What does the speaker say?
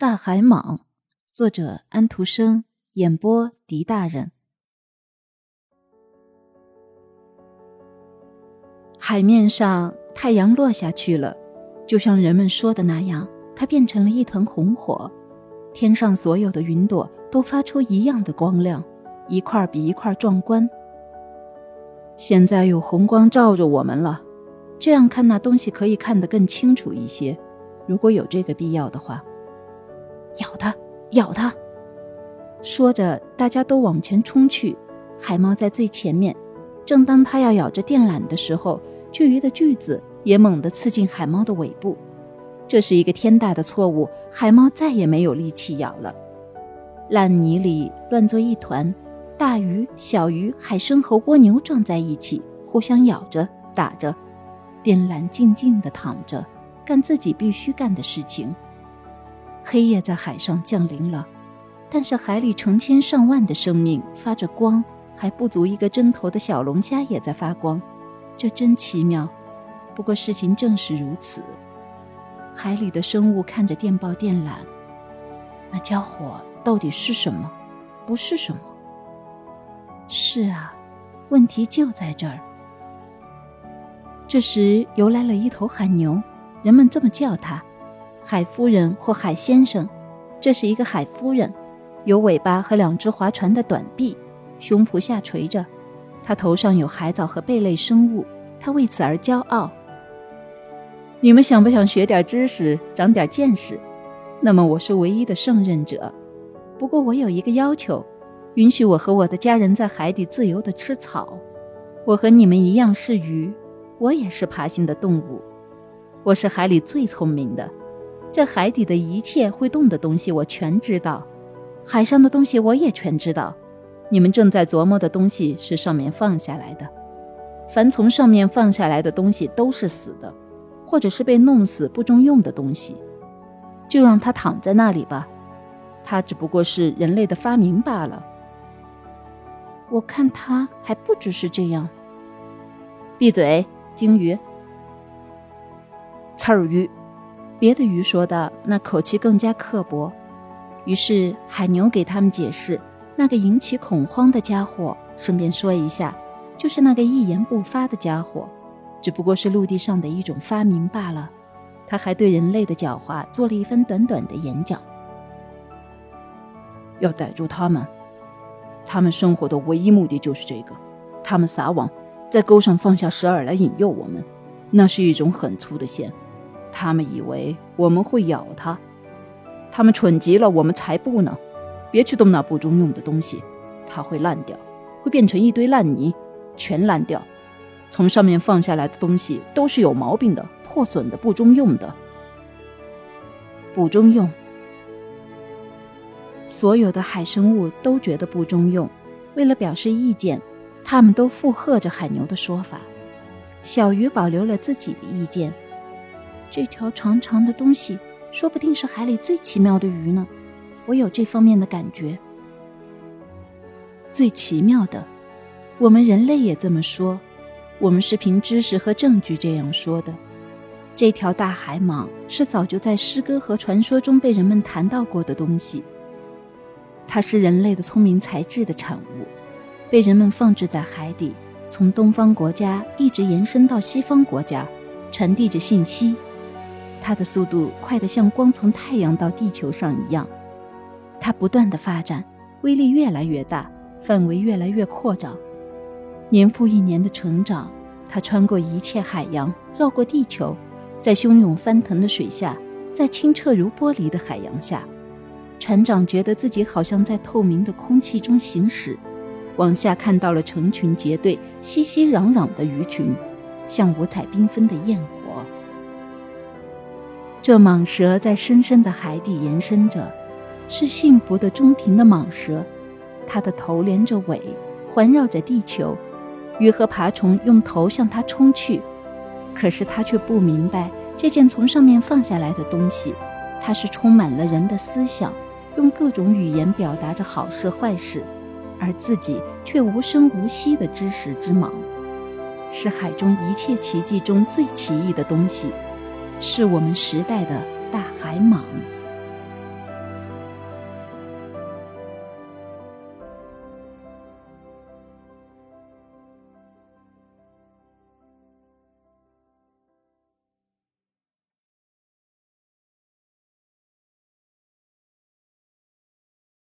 大海蟒，作者安徒生，演播狄大人。海面上太阳落下去了，就像人们说的那样，它变成了一团红火。天上所有的云朵都发出一样的光亮，一块比一块壮观。现在有红光照着我们了，这样看那东西可以看得更清楚一些。如果有这个必要的话。咬它，咬它！说着，大家都往前冲去。海猫在最前面。正当它要咬着电缆的时候，巨鱼的锯子也猛地刺进海猫的尾部。这是一个天大的错误，海猫再也没有力气咬了。烂泥里乱作一团，大鱼、小鱼、海参和蜗牛撞在一起，互相咬着、打着。电缆静静地躺着，干自己必须干的事情。黑夜在海上降临了，但是海里成千上万的生命发着光，还不足一个针头的小龙虾也在发光，这真奇妙。不过事情正是如此。海里的生物看着电报电缆，那家伙到底是什么？不是什么？是啊，问题就在这儿。这时游来了一头海牛，人们这么叫它。海夫人或海先生，这是一个海夫人，有尾巴和两只划船的短臂，胸脯下垂着，她头上有海藻和贝类生物，她为此而骄傲。你们想不想学点知识，长点见识？那么我是唯一的胜任者。不过我有一个要求，允许我和我的家人在海底自由地吃草。我和你们一样是鱼，我也是爬行的动物，我是海里最聪明的。这海底的一切会动的东西，我全知道；海上的东西，我也全知道。你们正在琢磨的东西是上面放下来的。凡从上面放下来的东西都是死的，或者是被弄死不中用的东西。就让它躺在那里吧，它只不过是人类的发明罢了。我看它还不只是这样。闭嘴，鲸鱼！刺儿鱼。别的鱼说的那口气更加刻薄，于是海牛给他们解释，那个引起恐慌的家伙，顺便说一下，就是那个一言不发的家伙，只不过是陆地上的一种发明罢了。他还对人类的狡猾做了一番短短的演讲。要逮住他们，他们生活的唯一目的就是这个。他们撒网，在钩上放下食饵来引诱我们，那是一种很粗的线。他们以为我们会咬它，他们蠢极了，我们才不呢！别去动那不中用的东西，它会烂掉，会变成一堆烂泥，全烂掉。从上面放下来的东西都是有毛病的、破损的、不中用的。不中用，所有的海生物都觉得不中用。为了表示意见，他们都附和着海牛的说法。小鱼保留了自己的意见。这条长长的东西，说不定是海里最奇妙的鱼呢。我有这方面的感觉。最奇妙的，我们人类也这么说。我们是凭知识和证据这样说的。这条大海蟒是早就在诗歌和传说中被人们谈到过的东西。它是人类的聪明才智的产物，被人们放置在海底，从东方国家一直延伸到西方国家，传递着信息。它的速度快得像光从太阳到地球上一样，它不断的发展，威力越来越大，范围越来越扩张，年复一年的成长。它穿过一切海洋，绕过地球，在汹涌翻腾的水下，在清澈如玻璃的海洋下，船长觉得自己好像在透明的空气中行驶，往下看到了成群结队、熙熙攘攘的鱼群，像五彩缤纷的焰火。这蟒蛇在深深的海底延伸着，是幸福的中庭的蟒蛇，它的头连着尾，环绕着地球。鱼和爬虫用头向它冲去，可是它却不明白这件从上面放下来的东西，它是充满了人的思想，用各种语言表达着好事坏事，而自己却无声无息的知识之蟒，是海中一切奇迹中最奇异的东西。是我们时代的大海蟒。